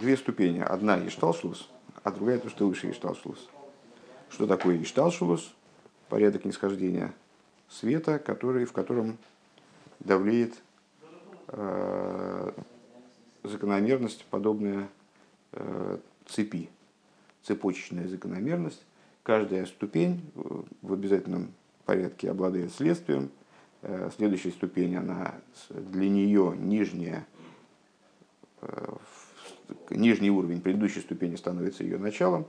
две ступени. Одна Ишталшулус, а другая то, что выше Ишталшулус. Что такое Ишталшулус? Порядок нисхождения света, который, в котором давлеет э, закономерность, подобная э, цепи, цепочечная закономерность. Каждая ступень в обязательном порядке обладает следствием. Э, следующая ступень, она для нее нижняя, э, нижний уровень предыдущей ступени становится ее началом,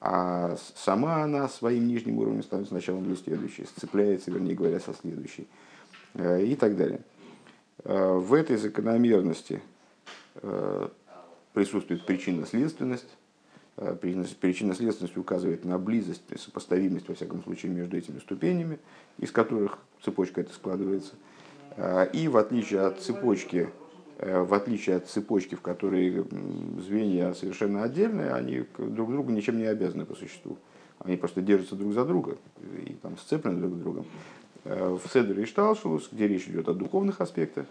а сама она своим нижним уровнем становится началом для следующей, сцепляется, вернее говоря, со следующей э, и так далее. В этой закономерности присутствует причинно-следственность, Э, причинно-следственность указывает на близость, сопоставимость, во всяком случае, между этими ступенями, из которых цепочка это складывается. Э, и в отличие от цепочки, э, в отличие от цепочки, в которой звенья совершенно отдельные, они друг другу ничем не обязаны по существу. Они просто держатся друг за друга и там сцеплены друг с другом. В Седере и Шталшулус, где речь идет о духовных аспектах,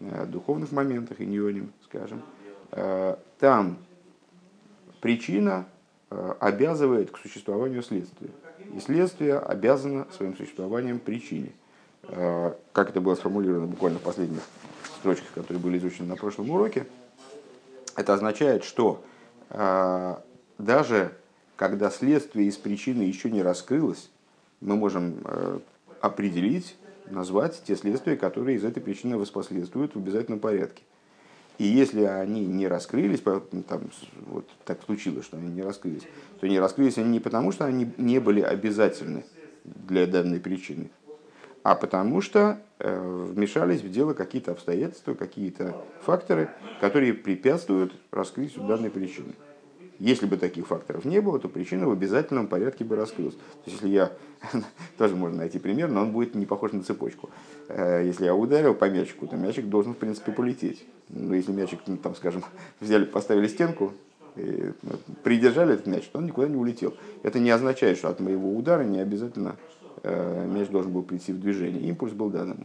о духовных моментах, и неоним, скажем, там причина э, обязывает к существованию следствия. И следствие обязано своим существованием причине. Э, как это было сформулировано буквально в последних строчках, которые были изучены на прошлом уроке, это означает, что э, даже когда следствие из причины еще не раскрылось, мы можем определить, назвать те следствия, которые из этой причины воспоследствуют в обязательном порядке. И если они не раскрылись, там, вот так случилось, что они не раскрылись, то не раскрылись они не потому, что они не были обязательны для данной причины, а потому что э, вмешались в дело какие-то обстоятельства, какие-то факторы, которые препятствуют раскрытию данной причины. Если бы таких факторов не было, то причина в обязательном порядке бы раскрылась. То есть, если я, тоже можно найти пример, но он будет не похож на цепочку. Э, если я ударил по мячику, то мячик должен, в принципе, полететь. Но если мячик, ну, там, скажем, взяли, поставили стенку, ну, придержали этот мяч, то он никуда не улетел. Это не означает, что от моего удара не обязательно мяч должен был прийти в движение. Импульс был дан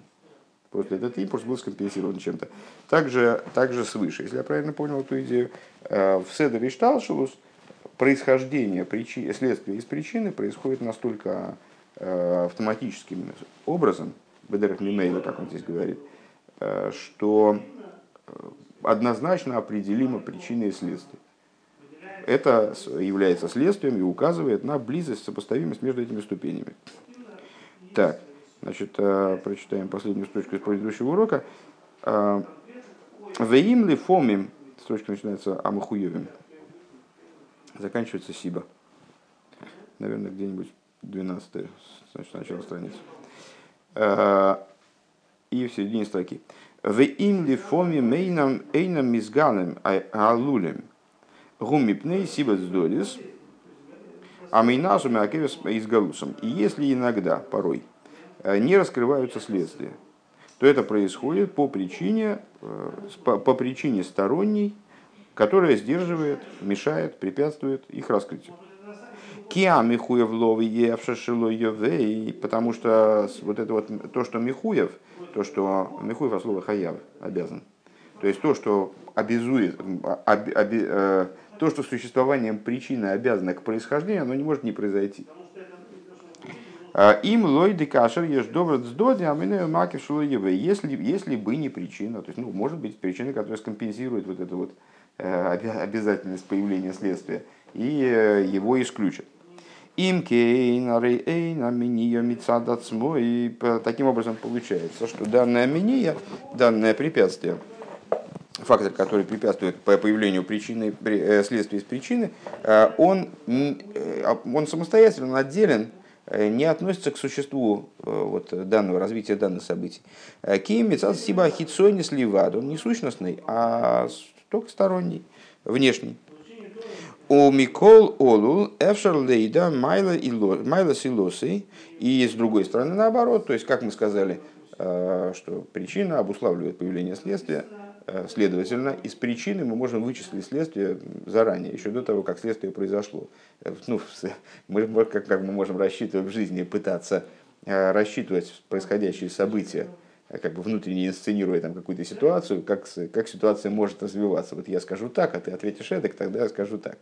Просто этот импульс был скомпенсирован чем-то. Также, также свыше, если я правильно понял эту идею, э, в Седер и Шталшилус происхождение причи, следствия из причины происходит настолько э, автоматическим образом, Бедерах Мимейла, как он здесь говорит, э, что однозначно определимо причины и следствия. Это является следствием и указывает на близость, сопоставимость между этими ступенями. Так, Значит, э, прочитаем последнюю строчку из предыдущего урока. Э, Веим ли фомим, строчка начинается амахуевим, заканчивается сиба. Наверное, где-нибудь 12 значит, начало страницы. Э, и в середине строки. Веим ли фомим эйнам эйнам мизгалем алулем гумипней сиба сдолис, а мейназу мякевис изгалусом. И если иногда, порой, Э, не раскрываются следствия, то это происходит по причине, э, по, причине сторонней, которая сдерживает, мешает, препятствует их раскрытию. Киа Михуев лови евшашило потому что вот это вот то, что Михуев, то, что Михуев от слова хаяв обязан. То есть то, что обязует, об, об, э, то, что существованием причины обязано к происхождению, оно не может не произойти. А, им лойды кашер ешь добрый сдоди, а мы маки если Если бы не причина, то есть, ну, может быть, причина, которая скомпенсирует вот эту вот э, обязательность появления следствия, и э, его исключат. Им и таким образом получается, что данная миния, данное препятствие, фактор, который препятствует по появлению причины, э, следствия из причины, он, он самостоятельно отделен Э, не относится к существу э, вот, данного развития данных событий. Э, Ким Мецад Сиба Хитсой не сливад, он не сущностный, а только сторонний, внешний. У Микол Олул Эфшер Лейда Майла Силосы. И с другой стороны наоборот, то есть, как мы сказали, что причина обуславливает появление следствия, Э, следовательно, из причины мы можем вычислить следствие заранее, еще до того, как следствие произошло. Э, ну, мы, как, как мы можем рассчитывать в жизни, пытаться э, рассчитывать происходящие события как бы внутренне инсценируя там какую-то ситуацию, как, как ситуация может развиваться. Вот я скажу так, а ты ответишь это, тогда я скажу так.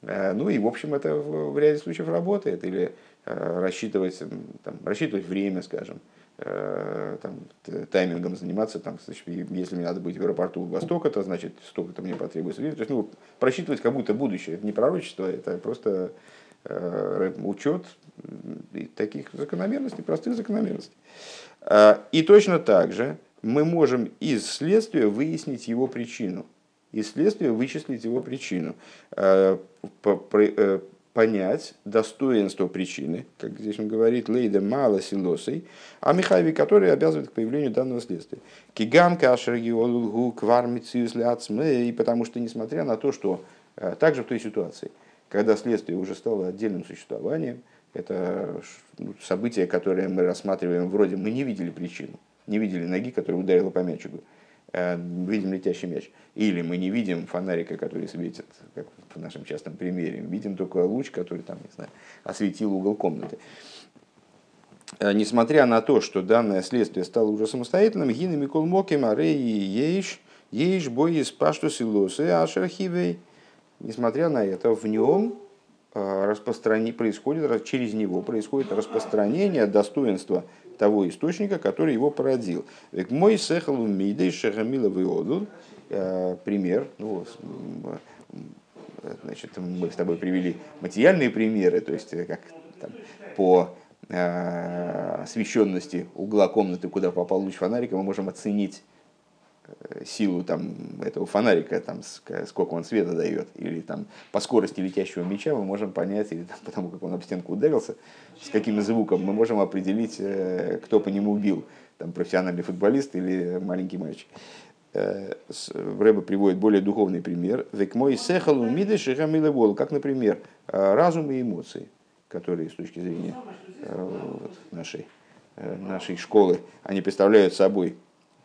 Ну и, в общем, это в ряде случаев работает. Или рассчитывать, там, рассчитывать время, скажем, там, таймингом заниматься, там, значит, если мне надо быть в аэропорту Востока, то значит столько-то мне потребуется времени. То есть, ну, просчитывать как будто будущее. Это не пророчество, это просто э, учет таких закономерностей, простых закономерностей. А, и точно так же мы можем из следствия выяснить его причину. Из следствия вычислить его причину. Понять достоинство причины, как здесь он говорит, лейда мало силосой, а Михаеви, который обязывает к появлению данного следствия. Кигам кашер геолугу квармициус и потому что, несмотря на то, что э, также в той ситуации, когда следствие уже стало отдельным существованием, это ну, событие, которое мы рассматриваем, вроде мы не видели причину, не видели ноги, которая ударила по мячику, видим летящий мяч. Или мы не видим фонарика, который светит, как в нашем частном примере, видим только луч, который там, не знаю, осветил угол комнаты. Э, несмотря на то, что данное следствие стало уже самостоятельным, гины Микол Моким, Арей, Ейш, Ейш, Бой, из Паштус и Лосы, Ашерхивей, несмотря на это, в нем Э, распространи... происходит, через него происходит распространение достоинства того источника, который его породил. Мой сехал мидей шехамила виодул. Э, пример, ну, значит, мы с тобой привели материальные примеры, то есть как там, по э, освещенности угла комнаты, куда попал луч фонарика, мы можем оценить Э, силу там, этого фонарика, там, сколько он света дает, или там, по скорости летящего мяча мы можем понять, или там, потому как он об стенку ударился, с каким звуком мы можем определить, э, кто по нему убил, там, профессиональный футболист или маленький мальчик. Э, Рэба приводит более духовный пример. Век мой сехалу миды как, например, разум и эмоции, которые с точки зрения вот, нашей, нашей школы, они представляют собой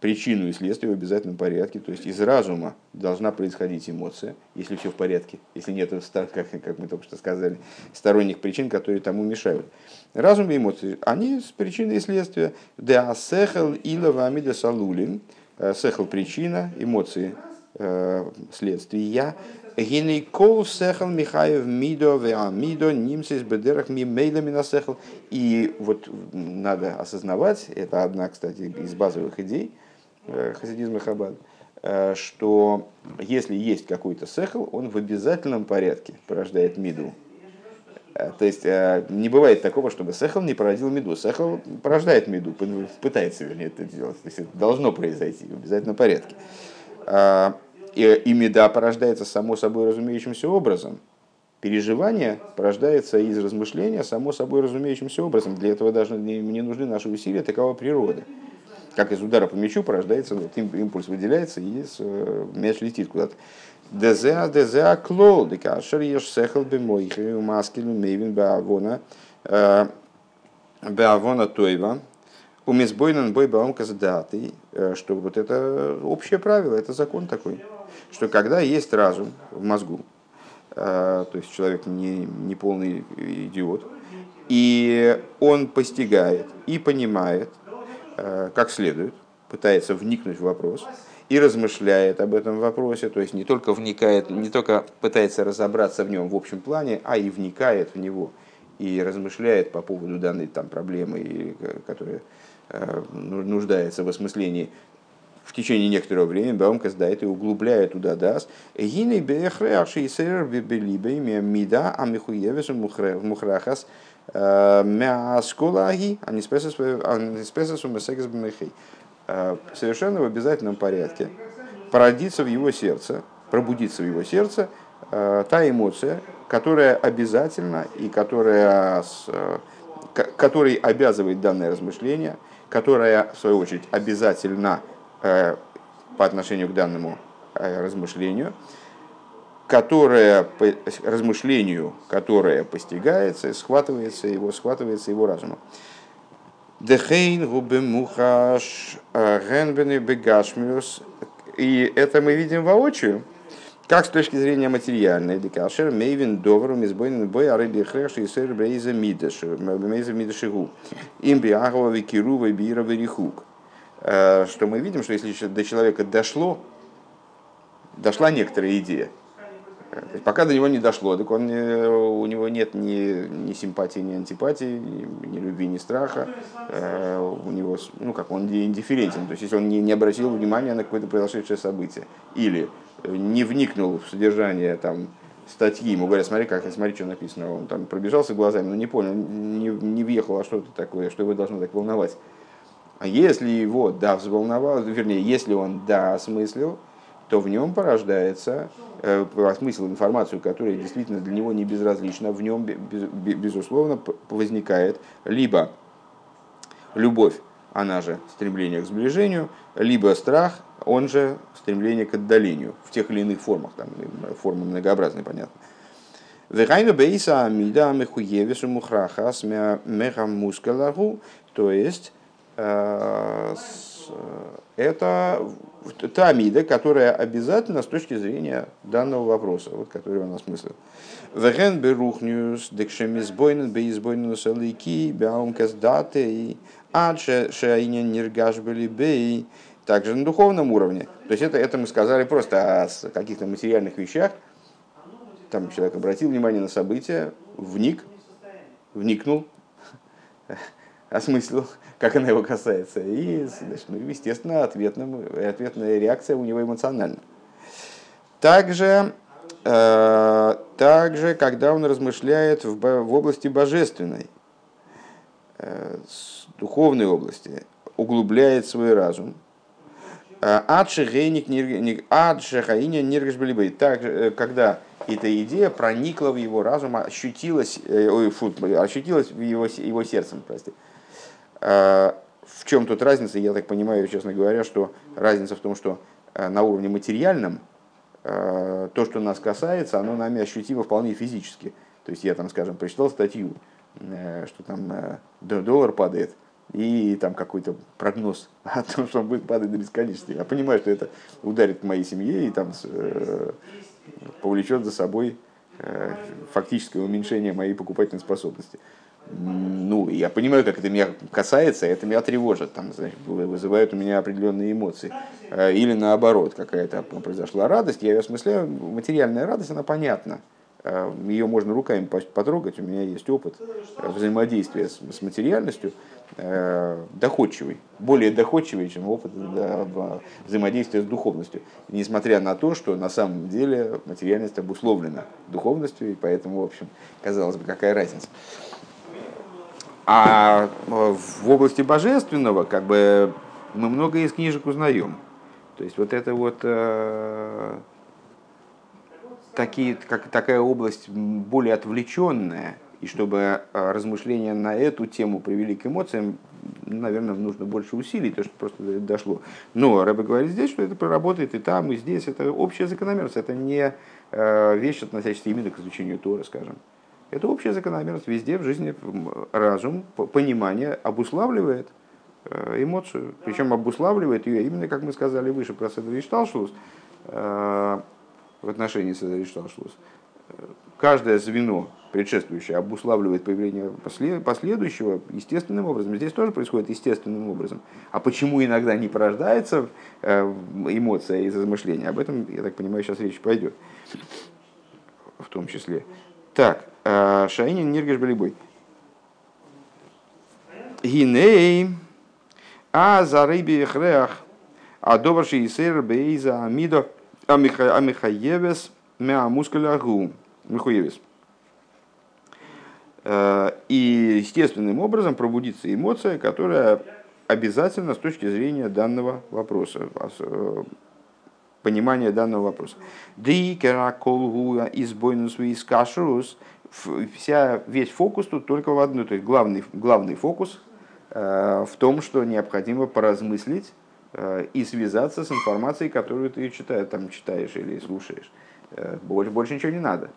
причину и следствие в обязательном порядке. То есть из разума должна происходить эмоция, если все в порядке, если нет, как, как мы только что сказали, сторонних причин, которые тому мешают. Разум и эмоции, они с причиной и следствия. Да сехал ила амида салулин. Э, сехал причина, эмоции э, следствия. Гинейкол сехал Михаев мидо веамидо нимсис бедерах мимейла сехал. И вот надо осознавать, это одна, кстати, из базовых идей, хасидизма Хаббад, э, что если есть какой-то сехл, он в обязательном порядке порождает миду. Э, то есть не бывает такого, чтобы сехл не породил меду. Сехл порождает меду, пытается, вернее, это делать. То есть это должно произойти в обязательном порядке. И, и меда порождается само собой разумеющимся образом. Переживание порождается из размышления само собой разумеющимся образом. Для этого даже не, не нужны наши усилия, такова природа как из удара по мячу порождается, вот, импульс выделяется, и э, мяч летит куда-то. Дезеа, дезеа, клол, декашер, еш сехал бы мой, маскину, мейвин, беавона, э, беавона тойва, умезбойнан бой баумка даты, э, что вот это общее правило, это закон такой, что когда есть разум в мозгу, то есть человек не, не полный идиот, и он постигает и понимает, Э, как следует, пытается вникнуть в вопрос и размышляет об этом вопросе, то есть не только вникает, не только пытается разобраться в нем в общем плане, а и вникает в него и размышляет по поводу данной там проблемы, которая э, нуждается в осмыслении в течение некоторого времени Баумка сдает и углубляет туда даст. Гиней бехреаши и сэр бибелибе мида амихуевес мухрахас Мяскулаги, бмехей. Совершенно в обязательном порядке породиться в его сердце, пробудиться в его сердце э, та эмоция, которая обязательно и которая, э, которой обязывает данное размышление, которая, в свою очередь, обязательно э, по отношению к данному размышлению, которое, размышлению, которое постигается, схватывается его, схватывается его разумом. Дехейн губе мухаш генбены бегашмиус. И это мы видим воочию, как с точки зрения материальной. Декашер мейвин довару мизбойн бой арыби хрэш и сэр брейза мидаш, мейза мидашигу. Им биагова викирува бира верихук. что мы видим, что если до человека дошло, дошла некоторая идея, то есть пока до него не дошло, так он, у него нет ни, ни симпатии, ни антипатии, ни, ни любви, ни страха. У него, ну как, он индифферентен. То есть если он не, не обратил внимания на какое-то произошедшее событие или не вникнул в содержание там, статьи, ему говорят, смотри, как, смотри, что написано. Он там пробежался глазами, но не понял, не, не въехал, а что это такое, что его должно так волновать. А если его, да, взволновал, вернее, если он, да, осмыслил, то в нем порождается э, осмысл информацию, которая действительно для него не безразлична, в нем, безусловно, возникает либо любовь, она же стремление к сближению, либо страх, он же стремление к отдалению в тех или иных формах, там формы многообразные, понятно. Вехайну бейса амида мехуевису мухрахас мехамускалаху, то есть это та амида, которая обязательна с точки зрения данного вопроса, вот, который он осмыслил. Веген берухнюс, декшемизбойнен, бейзбойнен салики, бяумкас даты, адше шаинен ниргаш были бей, также на духовном уровне. То есть это, это мы сказали просто о каких-то материальных вещах. Там человек обратил внимание на события, вник, вникнул, осмыслил, как она его касается. И, значит, ну, естественно, ответным, ответная реакция у него эмоциональна. Также, э, также, когда он размышляет в, в области божественной, э, духовной области, углубляет свой разум, Адшехайник Адшехаиня Ниргашбалибей. Так, э, когда эта идея проникла в его разум, ощутилась, э, ой, фу, ощутилась в его, его сердцем, прости. А, в чем тут разница? Я так понимаю, честно говоря, что разница в том, что э, на уровне материальном то, что нас касается, оно нами ощутимо вполне физически. То есть я там, скажем, прочитал статью, что там доллар падает, и там какой-то прогноз о том, что он будет падать до бесконечности. Я понимаю, что это ударит моей семье и там э, повлечет за собой э, фактическое уменьшение моей покупательной способности. Ну, я понимаю, как это меня касается, это меня тревожит, там, значит, вызывает у меня определенные эмоции. Э, или наоборот, какая-то произошла радость, я ее осмысляю, материальная радость, она понятна. Э, ее можно руками потрогать, у меня есть опыт взаимодействия с материальностью, Э, доходчивый, более доходчивый, чем опыт взаимодействия с духовностью. Несмотря на то, что на самом деле материальность обусловлена духовностью, и поэтому, в общем, казалось бы, какая разница. А э, в области божественного, как бы, мы много из книжек узнаем. То есть вот это вот э, такие, как, такая область более отвлеченная, и чтобы а, размышления на эту тему привели к эмоциям, наверное, нужно больше усилий, то, что просто дошло. Но Рэбе говорит здесь, что это проработает и там, и здесь. Это общая закономерность, это не а, вещь, относящаяся именно к изучению Тора, скажем. Это общая закономерность. Везде в жизни разум, понимание обуславливает а, эмоцию. Причем обуславливает ее именно, как мы сказали выше про Седри Шталшлус, в отношении Седри Шталшлус. Каждое звено предшествующее обуславливает появление последующего естественным образом. Здесь тоже происходит естественным образом. А почему иногда не порождается э, эмоция из размышления, об этом, я так понимаю, сейчас речь пойдет. В том числе. Так, э, Шаинин Ниргаш Балибой. Гиней, а за рыби хреах, а добрши и сыр бейза амидо, а михаевес мя мускулягу. Михаевес. Э, и естественным образом пробудится эмоция, которая обязательно с точки зрения данного вопроса, э, понимания данного вопроса. Вся, весь фокус тут только в одну, то есть главный, главный фокус э, в том, что необходимо поразмыслить и связаться с информацией, которую ты читаешь, там читаешь или слушаешь. Больше, больше ничего не надо.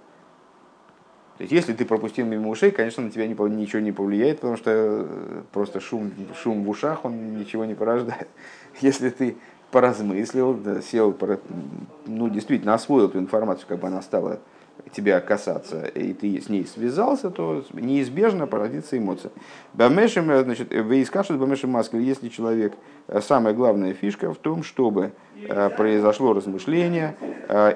То есть, если ты пропустил мимо ушей, конечно, на тебя ничего не повлияет, потому что э, просто шум, шум в ушах, он ничего не порождает. Если ты поразмыслил, да, сел, ну, действительно освоил эту информацию, как бы она стала тебя касаться, и ты с ней связался, то неизбежно породится эмоция. Бамешем, значит, вы искашет бамешем маскель, если человек, самая главная фишка в том, чтобы произошло размышление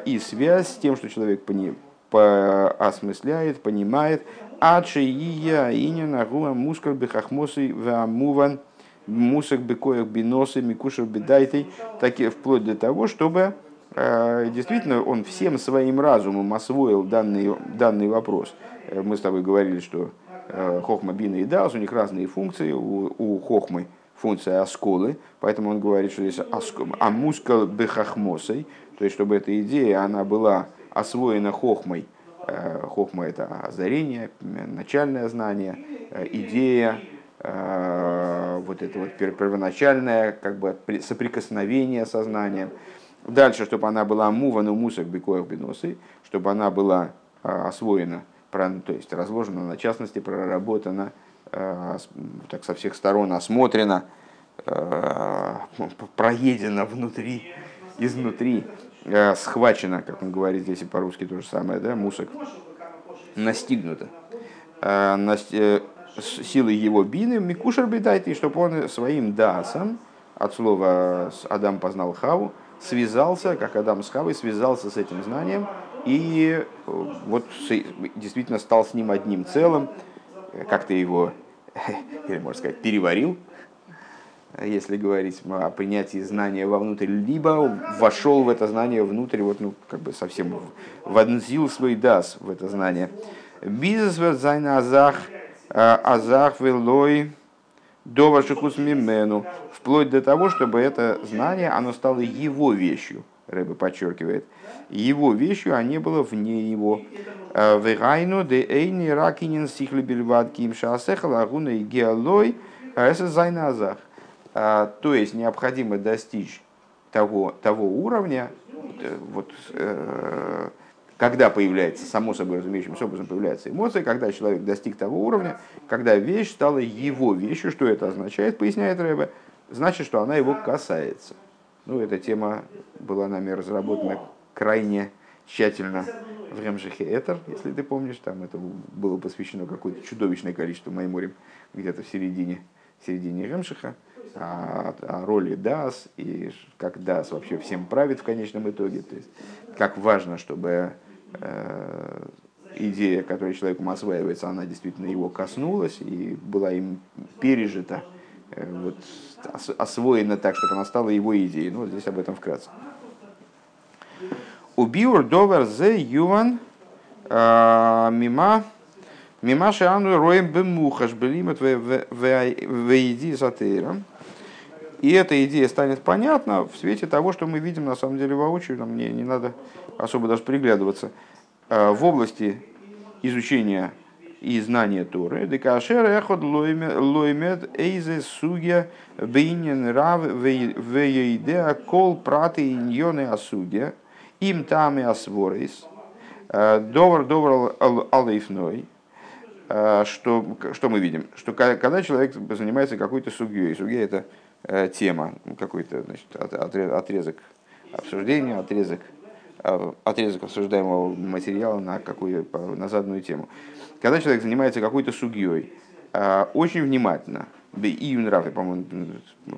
и связь с тем, что человек пони, по, осмысляет, понимает, Ачи ия инина гуа мускал бехахмосы вамуван мусак бекоях биносы микушев бедайтей, так вплоть до того, чтобы э, действительно он всем своим разумом освоил данный, данный вопрос. Э, мы с тобой говорили, что э, хохма, бина и дас, у них разные функции. У, у хохмы функция осколы, поэтому он говорит, что здесь амускал бехахмосой, то есть чтобы эта идея она была освоена хохмой, Э, хохма – это озарение, начальное знание, э, идея, э, вот это вот первоначальное как бы соприкосновение со знанием. Дальше, чтобы она была мувана мусак бекоях беносы, чтобы она была освоена, то есть разложена на частности, проработана, так со всех сторон осмотрена, проедена внутри, изнутри схвачено, как он говорит здесь и по-русски то же самое, да, мусок, настигнуто. Э, силой его бины, Микушер бедает, и чтобы он своим дасом, от слова Адам познал Хаву, связался, как Адам с Хавой, связался с этим знанием и вот действительно стал с ним одним целым, как-то его, или можно сказать, переварил, если говорить о принятии знания вовнутрь, либо вошел в это знание внутрь, вот, ну, как бы совсем вонзил свой дас в это знание. Бизнес азах, азах велой довашихус мимену, вплоть до того, чтобы это знание, оно стало его вещью, Рэбе подчеркивает, его вещью, а не было вне его. Вегайну де эйни ракинин сихли бельвад ким шаасеха лагуна и геолой, а это зайна азах. А, то есть необходимо достичь того, того уровня, вот, э, когда появляется, само собой разумеющимся образом появляется эмоция, когда человек достиг того уровня, когда вещь стала его вещью, что это означает, поясняет Рэбе, значит, что она его касается. Ну, эта тема была нами разработана крайне тщательно в Ремжихе Этер, если ты помнишь, там это было посвящено какое-то чудовищное количество Майморим где-то в середине, в середине Ремшиха о, о роли ДАС и как ДАС вообще всем правит в конечном итоге. То есть, как важно, чтобы идея, которая человеком осваивается, она действительно его коснулась и была им пережита, э, вот, освоена так, чтобы она стала его идеей. Ну, здесь об этом вкратце. Убиур довер зе юван э, мима Мимаши ану роем бемухаш белимат вейди затейрам. И эта идея станет понятна в свете того, что мы видим на самом деле воочию, нам не, не надо особо даже приглядываться, э, в области изучения и знания Торы. Декашер эхот лоймет эйзе сугя бейнин рав вейдеа кол праты иньоны асугя им там и асворис. Э, довар довар алейфной. Э, что, что мы видим? Что когда человек занимается какой-то сугьей, сугья это тема, какой-то значит, отрезок обсуждения, отрезок, отрезок обсуждаемого материала на, какую, на заданную тему. Когда человек занимается какой-то сугьей, э, очень внимательно, бе июн рав, я, по-моему,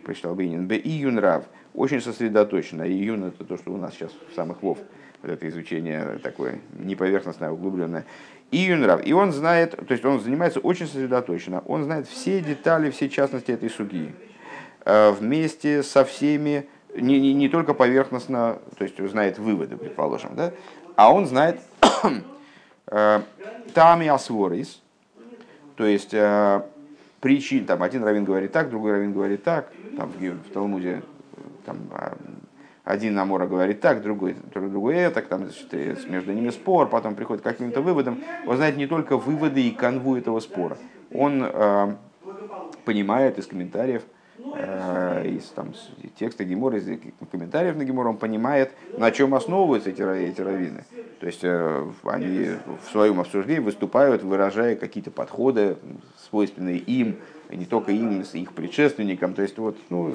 прочитал Бейнин, бе июн рав, очень сосредоточенно. Июн это то, что у нас сейчас в самых вов, вот это изучение такое неповерхностное, углубленное. Июн рав. И он знает, то есть он занимается очень сосредоточенно, он знает все детали, все частности этой сугии. Э, вместе со всеми, не, не, не только поверхностно, то есть знает выводы, предположим, да, а он знает э, тами асворис, то есть э, причин, там один раввин говорит так, другой раввин говорит так, там в, в Талмуде там, один Амора говорит так, другой, другой это, там, значит, между ними спор, потом приходит к каким-то выводам. Он знает не только выводы и канву этого спора. Он э, понимает из комментариев, Э, из там, текста Гемора, из комментариев на Гемор, он понимает, на чем основываются эти, эти раввины. То есть э, они в своем обсуждении выступают, выражая какие-то подходы, свойственные им, и не только им, с их предшественникам. То есть вот, ну,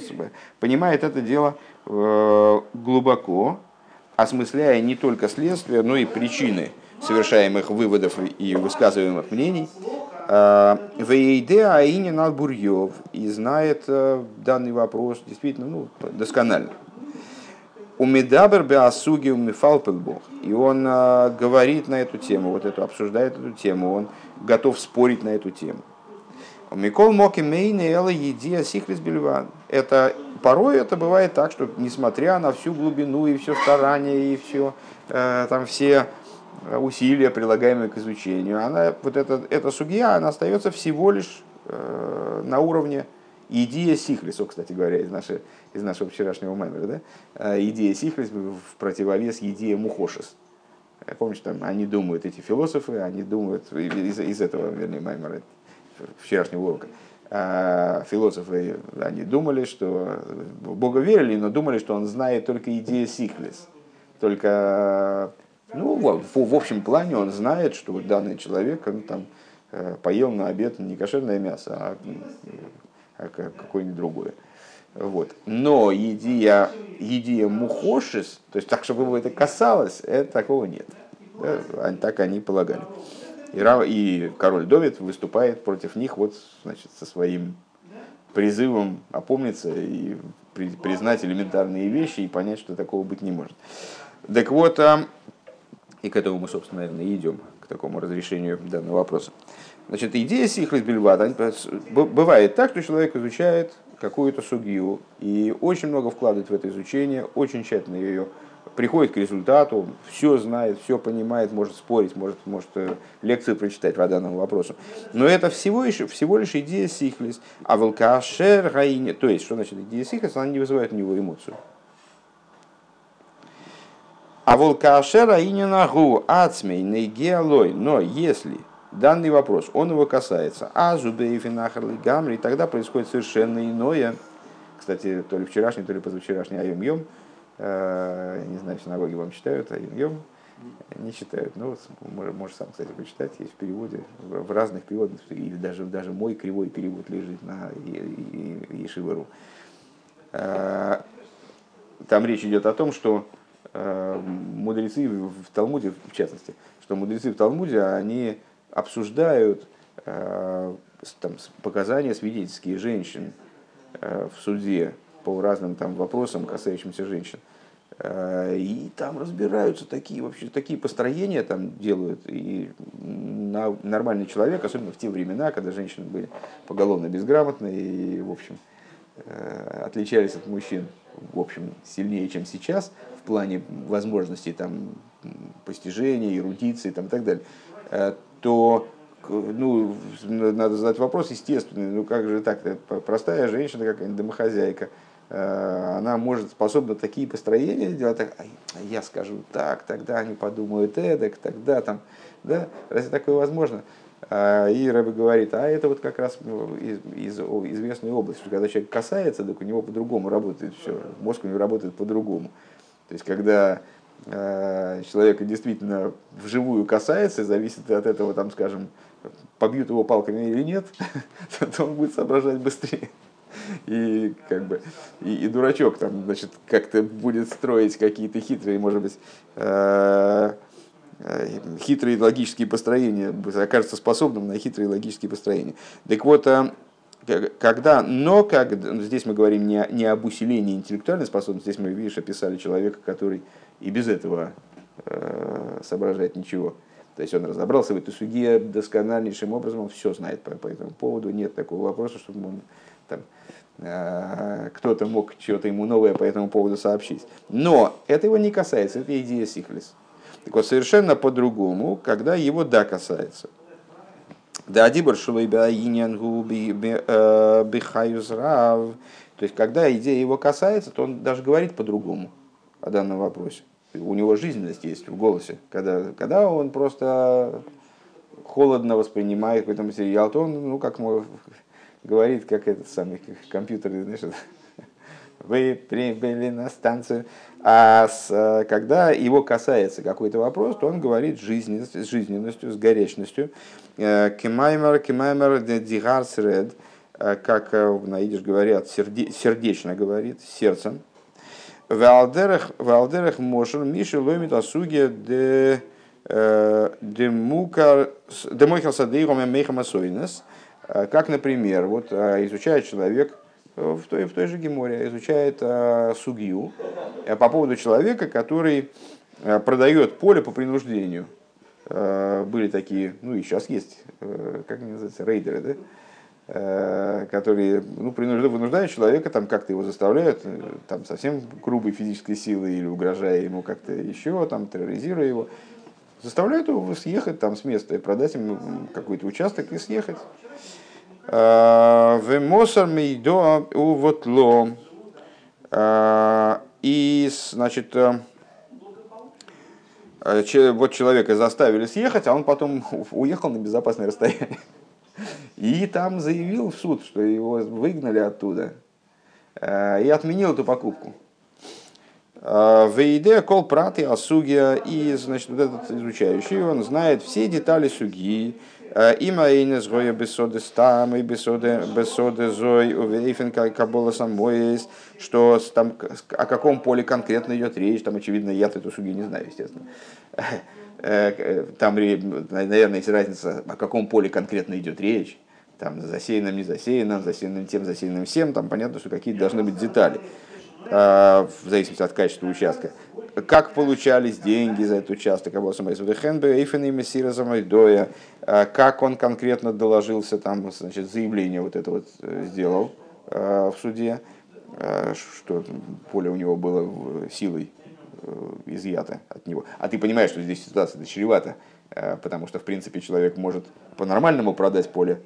понимает это дело э, глубоко, осмысляя не только следствия, но и причины совершаемых выводов и высказываемых мнений. Вейде Аини Налбурьев и знает данный вопрос действительно ну, досконально. У Медабер Беасуги у Мифалпелбох. И он говорит на эту тему, вот эту, обсуждает эту тему, он готов спорить на эту тему. Микол Моки Мейни Эла Едия Сихлис Бельван. Это порой это бывает так, что несмотря на всю глубину и все старание и все э, там все усилия, прилагаемые к изучению, она вот эта эта судья, она остается всего лишь э, на уровне идея сихлис, кстати говоря, из, нашей, из нашего вчерашнего мемора, да? Э, идея сихлис в противовес идея мухошис. Помните, там они думают, эти философы, они думают из, из этого, вернее, маймера, вчерашнего урока, а, философы, они думали, что Бога верили, но думали, что он знает только идею сихлис. Только, ну, в, в общем плане он знает, что данный человек, он там э, поел на обед не кошерное мясо, а, а какое-нибудь другое. Вот. Но идея, идея мухошис, то есть так, чтобы его это касалось, это такого нет. Да? Так они полагали. И, и король Довид выступает против них вот, значит, со своим призывом опомниться и при, признать элементарные вещи и понять, что такого быть не может. Так вот, а, и к этому мы, собственно, наверное, идем, к такому разрешению данного вопроса. Значит, идея сихлис бельват, бывает так, что человек изучает какую-то сугию и очень много вкладывает в это изучение, очень тщательно ее приходит к результату, все знает, все понимает, может спорить, может, может э, лекцию прочитать по данному вопросу. Но это всего лишь, всего лишь идея сихлис. А волкашер гаине, то есть, что значит идея сихлис, она не вызывает у него эмоцию. А волкашер гаине нагу ацмей нейгеалой. Но если данный вопрос, он его касается, а зубей финахарли гамри, тогда происходит совершенно иное. Кстати, то ли вчерашний, то ли позавчерашний айом йом, Э, не знаю, в синагоге вам читают, а Йом не читают. Ну, вот, может сам, кстати, почитать, есть в переводе, в разных переводах, или даже, даже мой кривой перевод лежит на Ешивару. Э, там речь идет о том, что мудрецы в Талмуде, в частности, что мудрецы в Талмуде, они обсуждают там, показания свидетельские женщин в суде по разным там вопросам, касающимся женщин. Э, и там разбираются такие вообще такие построения там делают. И нормальный человек, особенно в те времена, когда женщины были поголовно безграмотны и, в общем, э, отличались от мужчин, в общем, сильнее, чем сейчас, плане возможностей там, постижения, эрудиции там, и так далее, э, то ну, надо задать вопрос естественный, ну как же так, простая женщина, какая-нибудь домохозяйка, Э, она может способна такие построения делать, а я скажу так, тогда они подумают эдак, тогда там, да, разве такое возможно? А, и Рэбе говорит, а это вот как раз ну, из, из известной области, что когда человек касается, так у него по-другому работает все, мозг у него работает по-другому. То есть, когда э, человека действительно вживую касается, зависит от этого, там, скажем, побьют его палками или нет, то он будет соображать быстрее и как бы и, и дурачок там, значит, как-то будет строить какие-то хитрые, может быть, э, э, хитрые логические построения, окажется способным на хитрые логические построения. Так вот, э, когда, но как, здесь мы говорим не, не об усилении интеллектуальной способности, здесь мы, видишь, описали человека, который и без этого э, соображает ничего. То есть он разобрался в этой суге доскональнейшим образом, он все знает по, по этому поводу, нет такого вопроса, чтобы он там, э, кто-то мог что-то ему новое по этому поводу сообщить. Но это его не касается, это идея Сихлис. Так вот, совершенно по-другому, когда его да касается. Да, дибор шулайбяинянгу э, бихаюзрав. То есть, когда идея его касается, то он даже говорит по-другому о данном вопросе. У него жизненность есть в голосе. Когда, когда он просто холодно воспринимает какой-то материал, то он, ну, как мы говорит, как этот самый как компьютер, знаешь, вы прибыли на станцию. А с, когда его касается какой-то вопрос, то он говорит жизненность, с жизненностью, с горячностью. Э, кемаймер, кемаймер дигарсред, э, как э, на идиш говорят, серде, сердечно говорит, сердцем. Валдерах, мошер, миши ломит асуге де демукар демойхал садейром мейхамасойнес, как, например, вот изучает человек в той, в той же Геморе, изучает сугию по поводу человека, который продает поле по принуждению. Были такие, ну и сейчас есть, как они называются, рейдеры, да? Э, которые ну, принуждают, вынуждают человека, там как-то его заставляют, э, там совсем грубой физической силой или угрожая ему как-то еще, там терроризируя его, заставляют его съехать там с места и продать ему какой-то участок и съехать. Э, в Мосар Мейдо Увотло. И, значит, вот человека заставили съехать, а он потом уехал на безопасное расстояние. И там заявил в суд, что его выгнали оттуда. Э, и отменил эту покупку. Э, Вейде кол праты асугия. И, значит, вот этот изучающий, он знает все детали суги. Э, Има эйнес гоя бесоды стам и бесоды, бесоды зой увейфен кабола самоес, что там, о каком поле конкретно идет речь, там, очевидно, я эту суги не знаю, естественно. Там, наверное, есть разница, о каком поле конкретно идет речь там засеянным, не засеянным, засеянным тем, засеянным всем, там понятно, что какие должны быть детали, в зависимости от качества участка. Как получались деньги за этот участок, а как он конкретно доложился, там, значит, заявление вот это вот э, сделал в суде, что поле у него было силой э, изъято от него. А ты понимаешь, что здесь ситуация чревата, потому что, в принципе, человек может по-нормальному продать поле,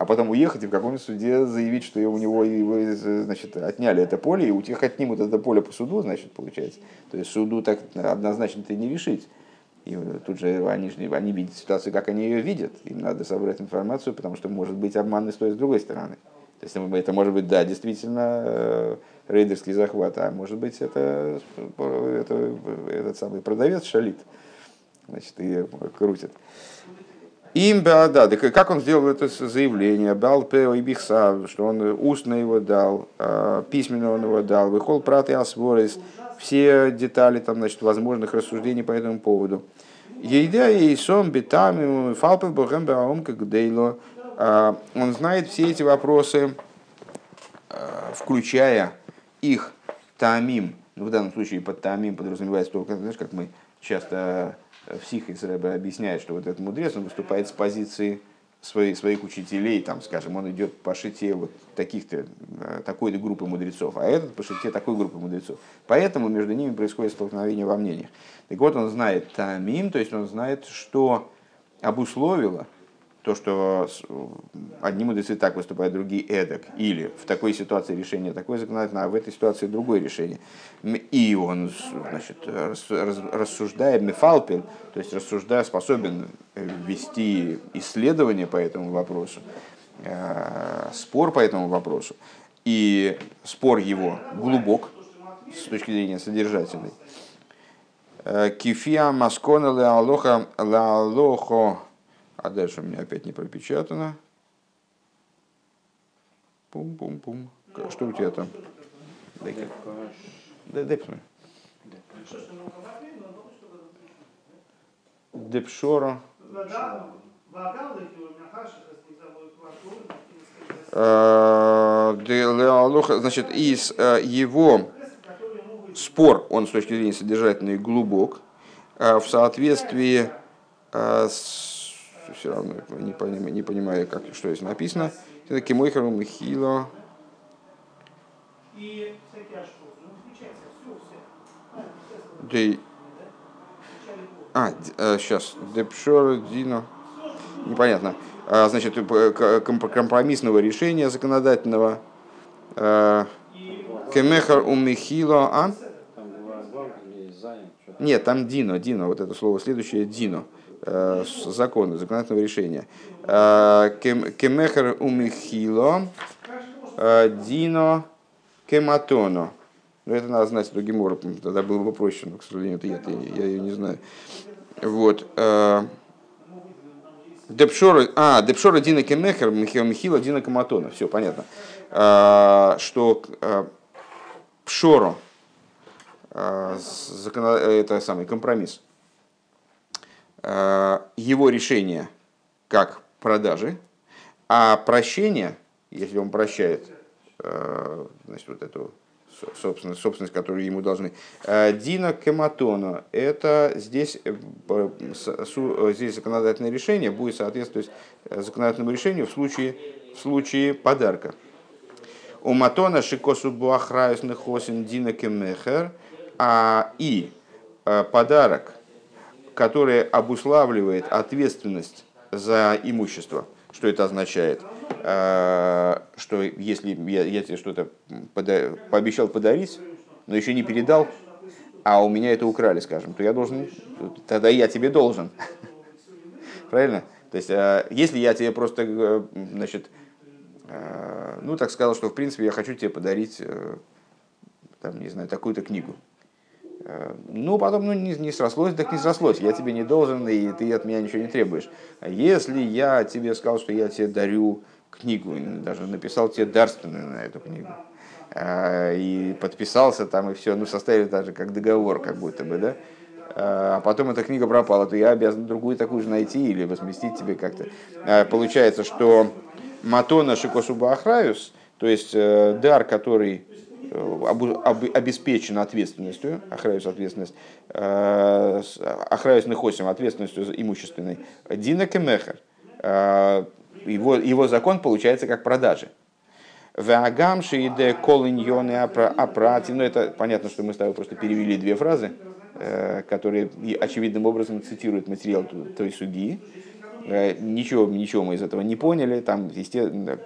а потом уехать и в каком-нибудь суде заявить, что у него его, значит, отняли это поле, и у тех отнимут это поле по суду, значит, получается. То есть суду так однозначно это не решить. И тут же они, они видят ситуацию, как они ее видят. Им надо собрать информацию, потому что может быть обманный стоит с другой стороны. То есть это может быть, да, действительно э, рейдерский захват, а может быть это, это этот самый продавец шалит, значит, и крутит. Им да, как он сделал это заявление, бал и бихса, что он устно его дал, а, письменно он его дал, выхол прат и асворис, все детали там, значит, возможных рассуждений по этому поводу. Ейда и сом битами фалпы богем баум как дейло. А, он знает все эти вопросы, а, включая их тамим. Ну, в данном случае под тамим подразумевается только, знаешь, как мы часто в Сихис Рэбе объясняет, что вот этот мудрец, он выступает с позиции своих, своих учителей, там, скажем, он идет по шите вот таких-то, э, такой-то группы мудрецов, а этот по шите такой группы мудрецов. Поэтому между ними происходит столкновение во мнениях. Так вот, он знает тамим, то есть он знает, что обусловило то, что одни мудрецы так выступают, другие эдак, или в такой ситуации решение такое законодательное, а в этой ситуации другое решение. И он значит, рассуждая мефалпин, то есть рассуждая, способен э, вести исследование по этому вопросу, э, спор по этому вопросу, и спор его глубок с точки зрения содержательной. Э, Кифия маскона леалоха леалохо а дальше у меня опять не пропечатано. Пум-пум-пум. Что у тебя там? Да, дай посмотри. Депшора. Значит, из э, его спор, он с точки зрения содержательной глубок, э, в соответствии э, с все равно не понимаю, не понимаю как, что здесь написано. Это Кимойхару Михило. Дей. А, сейчас. Э, Депшор Дино. Непонятно. А, значит, компромиссного решения законодательного. Э, Кемехар у Михило. А? Нет, там Дино, Дино, вот это слово следующее Дино. Э, закона, законодательного решения. Э, кемехер умихило э, дино кематоно. Ну, это надо знать эту гемору, тогда было бы проще, но, к сожалению, это я, я ее не знаю. Вот. Депшора, а, Депшора Дина Кемехер, Михила Дина Каматона. Все, понятно. Что Пшоро, это самый компромисс, его решение как продажи, а прощение, если он прощает э, значит, вот эту собственность, собственность, которую ему должны. Э, Дина Кематона – это здесь, здесь законодательное решение будет соответствовать законодательному решению в случае, в случае подарка. У Матона Шикосу Буахраюс Нехосин Дина Кемехер, а и подарок, который обуславливает ответственность за имущество. Что это означает? А, что если я, я тебе что-то пода- пообещал подарить, но еще не передал, а у меня это украли, скажем, то я должен, тогда я тебе должен. Правильно? То есть, а, если я тебе просто, э, значит, ну, так сказал, что, в принципе, я хочу тебе подарить, э, там, не знаю, такую-то книгу. Э, ну, потом ну, не, не срослось, так не срослось. Я тебе не должен, и ты от меня ничего не требуешь. А если я тебе сказал, что я тебе дарю книгу, даже написал тебе дарственную на эту книгу, э, и подписался там, и все, ну, составили даже как договор, как будто бы, да, э, а потом эта книга пропала, то я обязан другую такую же найти или возместить тебе как-то. Получается, что Матона Шикосуба Ахраюс, то есть дар, который обеспечен ответственностью, охраюсь ответственность, э, охраюсь нахосим ответственностью имущественной, Дина Кемехер, э, его, его закон получается как продажи. Вагамши иде колиньоны апрати. Ну, это понятно, что мы с тобой просто перевели две фразы, э, которые очевидным образом цитируют материал той судьи. Ничего, ничего мы из этого не поняли. Там,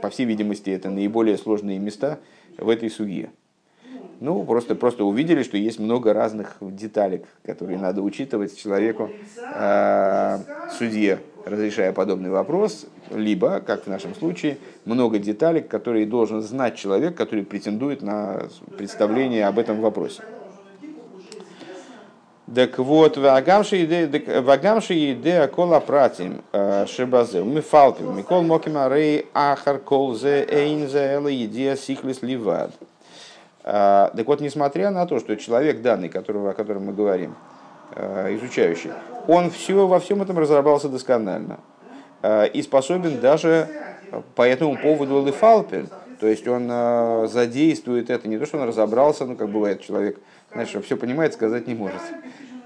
по всей видимости, это наиболее сложные места в этой суге. Ну, просто, просто увидели, что есть много разных деталек, которые надо учитывать человеку, э, судье, разрешая подобный вопрос, либо, как в нашем случае, много деталек, которые должен знать человек, который претендует на представление об этом вопросе. Так вот, вагамши идея кола пратим э, шибазе, мифалпим, микол мокима рей ахар колзе эйнзе эла идея сихлис ливад. А, так вот, несмотря на то, что человек данный, которого, о котором мы говорим, а, изучающий, он все, во всем этом разобрался досконально а, и способен даже по этому поводу лифалпель, то есть он задействует это, не то, что он разобрался, ну, как бывает человек, знаешь, все понимает, сказать не может.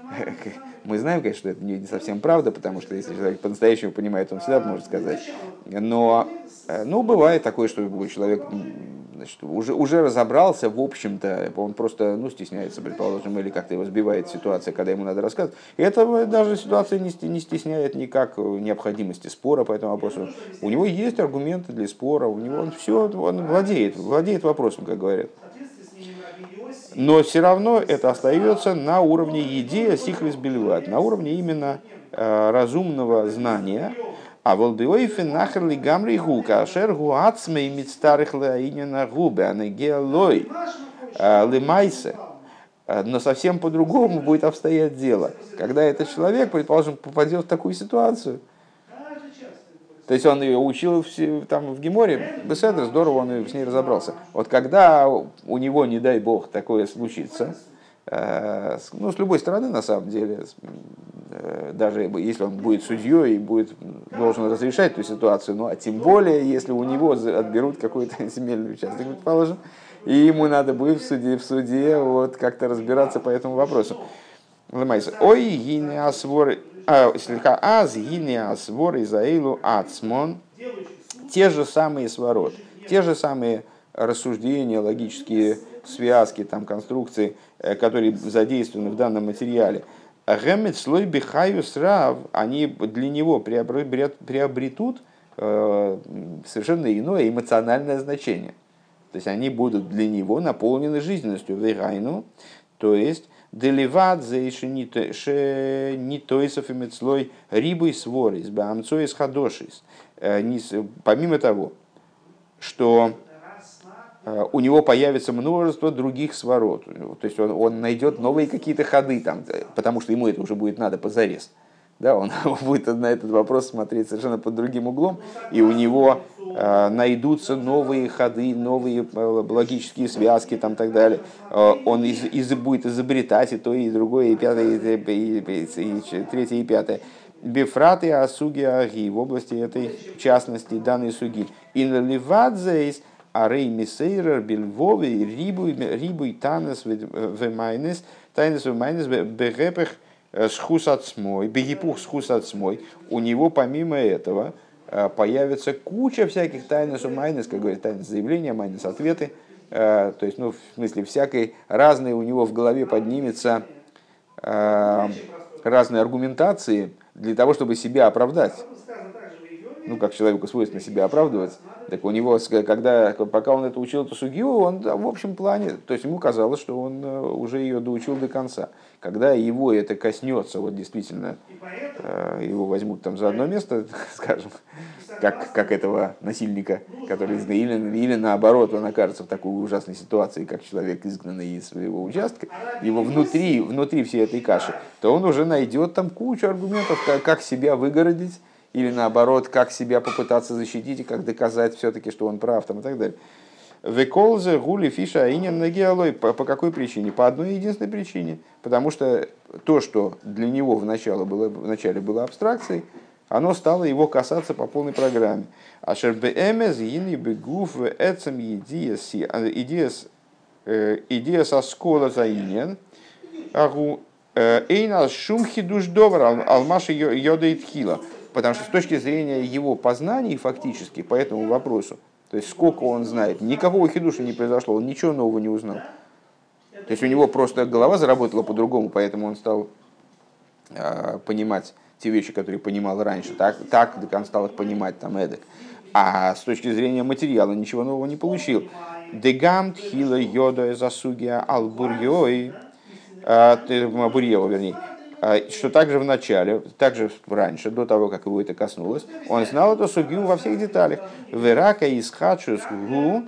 Мы знаем, конечно, что это не совсем правда, потому что если человек по-настоящему понимает, он всегда может сказать. Но ну, бывает такое, что человек значит, уже, уже разобрался, в общем-то, он просто ну, стесняется, предположим, или как-то его сбивает ситуация, когда ему надо рассказывать. И это даже ситуация не, не стесняет никак необходимости спора по этому вопросу. У него есть аргументы для спора, у него он все, он владеет, владеет вопросом, как говорят. Но все равно это остается на уровне идеи сихлис бельват, на уровне именно э, разумного знания, а волбиойфен нахер ли гамри гу, кашер гу ацмей мит старых на губе, а не геолой лимайсе. Но совсем по-другому будет обстоять дело. Когда этот человек, предположим, попадет в такую ситуацию, то есть он ее учил в, там, в Геморе, Беседр, здорово, он с ней разобрался. Вот когда у него, не дай бог, такое случится, Э, ну, с любой стороны, на самом деле, э, даже если он будет судьей и будет, должен разрешать эту ситуацию, ну, а тем более, если у него отберут какой-то земельный участок, предположим, и ему надо будет в суде, в суде вот как-то разбираться по этому вопросу. Ой, гинеасвор, а, слегка аз гинеасвор изаилу ацмон, те же самые сворот, те же самые рассуждения, логические связки, там, конструкции, э, которые задействованы в данном материале, Гемет слой бихаю срав, они для него приобретут э, совершенно иное эмоциональное значение. То есть они будут для него наполнены жизненностью вегайну, то есть деливат тойсов и мецлой рибой сворис, бамцоис хадошис. Э, помимо того, что у него появится множество других сворот. То есть он, он найдет новые какие-то ходы, там, э, потому что ему это уже будет надо позарез. Да, он будет на этот вопрос смотреть совершенно под другим углом, и у него э, найдутся новые ходы, новые э, логические связки там так далее. Э, он из, из, будет изобретать и то, и другое, и пятое, и, и, и, и третье, и пятое. Бифраты асуги аги в области этой частности данной суги. Инливадзейс арей мисейрер бельвовый рибуй рибуй танес вемайнес танес вемайнес бегепех схусацмой бегипух схусацмой. У него помимо этого появится куча всяких тайнес майнес, как говорит тайнес заявления, майнес ответы, то есть, ну, в смысле, всякой разной у него в голове поднимется разные аргументации для того, чтобы себя оправдать. Ну, как человеку свойственно себя оправдывать. Так у него, когда, пока он это учил, эту сугию, он в общем плане, то есть ему казалось, что он э, уже ее доучил до конца. Когда его это коснется, вот действительно, э, его возьмут там за одно место, скажем, как, как этого насильника, который или, или наоборот, он окажется в такой ужасной ситуации, как человек, изгнанный из своего участка, его внутри, внутри всей этой каши, то он уже найдет там кучу аргументов, как, как себя выгородить, или наоборот, как себя попытаться защитить и как доказать все-таки, что он прав там, и так далее. Веколзе, гули, фиша, инин, нагиалой. По, по какой причине? По одной единственной причине. Потому что то, что для него вначале было, вначале было абстракцией, оно стало его касаться по полной программе. А шербеэмез гини бегуф эцем идеяс идеяс аскола заинен агу эйнал шумхи душ довар алмаши йодает хила. Потому что с точки зрения его познаний фактически по этому вопросу, то есть сколько он знает, никакого хидуша не произошло, он ничего нового не узнал. То есть у него просто голова заработала по-другому, поэтому он стал э, понимать те вещи, которые понимал раньше, так, так он стал их понимать там эдак. А с точки зрения материала ничего нового не получил. Дегамт хила йода засугия албурьой, Бурьева, вернее, что также в начале, также раньше, до того, как его это коснулось, он знал эту сугию во всех деталях. Верака из хачус гу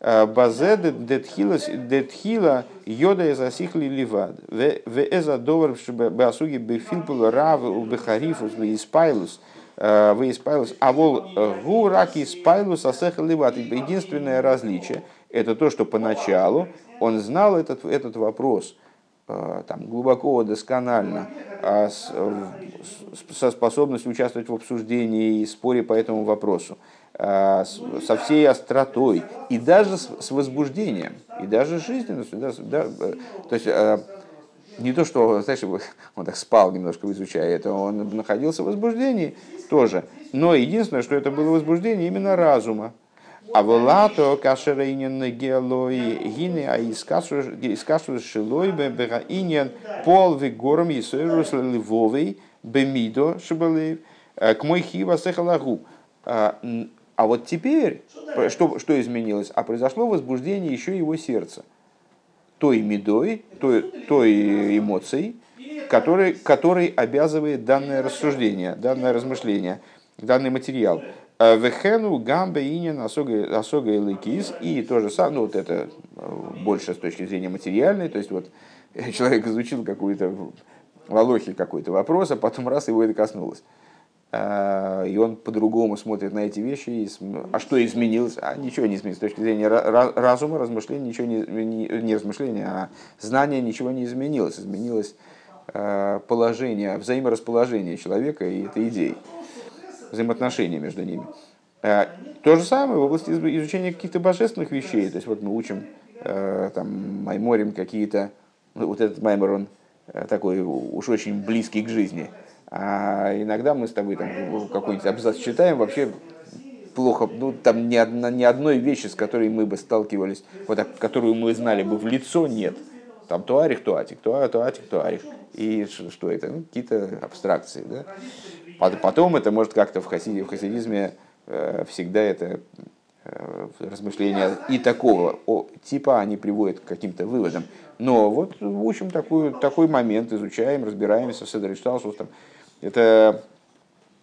базе детхила йода из асихли ливад. В эза довар беасуги бефилпул рав у бехарифус. Вы испайлус. А вол гу раки испайлус асеха ливад. Единственное различие это то, что поначалу он знал этот, этот вопрос – Э, там, глубоко, досконально, а с, со способностью участвовать в обсуждении и споре по этому вопросу, а со всей остротой и даже с возбуждением, и даже жизненностью. Да, да, э, то есть э, не то, что, знаешь, он так спал немножко, изучая это, он находился в возбуждении тоже. Но единственное, что это было возбуждение именно разума. А волато кашерейнин гелой гине а искасу шилой бега иньян пол вигором есойрус ливовый бемидо шибалеев э, к мой хива сехалагу. А, а вот теперь, что, что изменилось? А произошло возбуждение еще его сердца. Той медой, той, той эмоцией, который, который обязывает данное рассуждение, данное размышление, данный материал. Э, Вехену гамбе инин осога и лыкис. И то же самое, ну вот это э, больше с точки зрения материальной, то есть вот человек изучил какую-то волохи какой-то вопрос, а потом раз его это коснулось. Э, и он по-другому смотрит на эти вещи. А что изменилось? А ничего не изменилось. С точки зрения разума, размышления, ничего не, не размышления, а знания ничего не изменилось. Изменилось положение, взаиморасположение человека и этой идеи взаимоотношения между ними. Э, то же самое в области изучения каких-то божественных вещей. То есть вот мы учим э, там, майморим какие-то, ну, вот этот маймор, он э, такой уж очень близкий к жизни. А иногда мы с тобой там какой-нибудь абзац читаем, вообще плохо, ну там ни, одна, ни одной вещи, с которой мы бы сталкивались, вот так, которую мы знали бы в лицо, нет. Там туарих, туатик, туатик, туарих. И что это? Ну, какие-то абстракции. Да? Потом это может как-то в, хасиди, в хасидизме э, всегда это э, размышления и такого типа они приводят к каким-то выводам. Но вот учим такой, такой момент, изучаем, разбираемся, Седришталсус. Это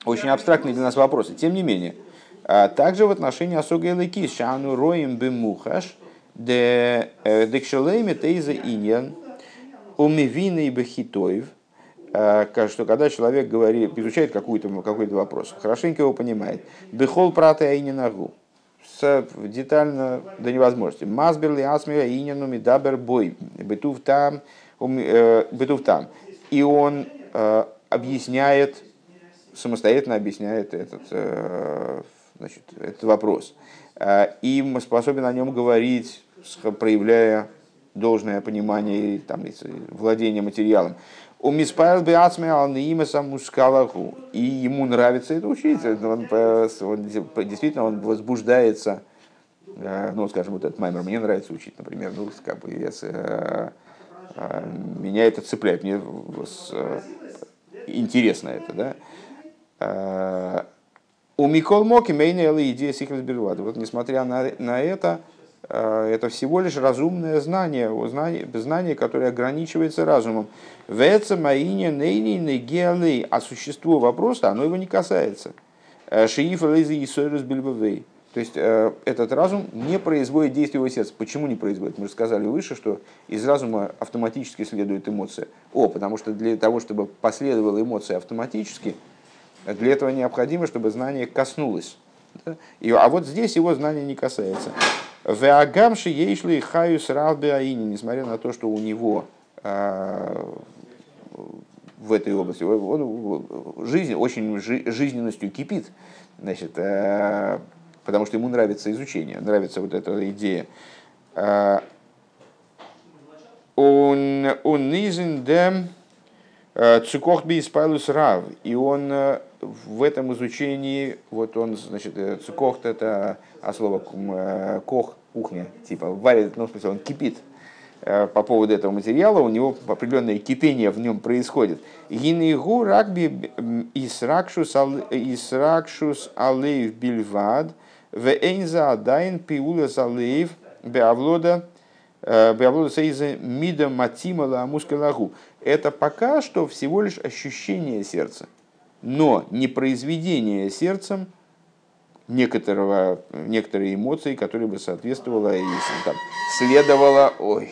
очень абстрактные для нас вопросы. Тем не менее, а также в отношении Асуга Элыки, Шану Роем Бемухаш, де э, Декшелейме Тейза Иньян, Умивины Бехитоев – Э, что когда человек говорит, изучает какой-то какой вопрос, хорошенько его понимает, бехол прата и не ногу, детально до невозможности. Мазберли асмира инину мидабер бой, бетув там, э, бетув там. И он э, объясняет самостоятельно объясняет этот, значит, этот вопрос. И способен о нем говорить, проявляя должное понимание и там, владение материалом. У Миспайл Биацме Алнаимаса Мускалаху. И ему нравится это учить. Он, он, действительно он возбуждается. Ну, скажем, вот этот маймер мне нравится учить, например. Ну, как бы, я, меня это цепляет. Мне интересно это, да. У Микол Моки Мейнела идея Сихлес Вот несмотря на, на это, это всего лишь разумное знание, знание, знание, которое ограничивается разумом. Веца маине нейни негиалей, а существо вопроса, оно его не касается. Э, Шиифа лейзи и бильбавей. То есть э, этот разум не производит действия его сердца. Почему не производит? Мы же сказали выше, что из разума автоматически следует эмоция. О, потому что для того, чтобы последовала эмоция автоматически, для этого необходимо, чтобы знание коснулось. И, а вот здесь его знание не касается. Веагамши ейшли хаюс ралби аини, несмотря на то, что у него э, в этой области он, жизнь очень жизненностью кипит, значит, э, потому что ему нравится изучение, нравится вот эта идея. Э, он низен дем цукохби испайлус рав, и он в этом изучении, вот он, значит, цукохт это а слово э, кох, кухня, типа варит, ну, в смысле, он кипит э, по поводу этого материала, у него определенное кипение в нем происходит. Гинигу ракби исракшус алеев бильвад, в эйнза адайн пиулес алеев беавлода э, беавлода сейза мида матимала амускалагу. Это пока что всего лишь ощущение сердца, но не произведение сердцем некоторого, некоторые эмоции, которые бы соответствовала и там, следовала, ой,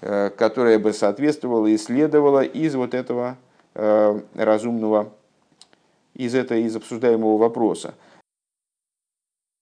э, которая бы соответствовала и следовала из вот этого э, разумного, из этого, из обсуждаемого вопроса.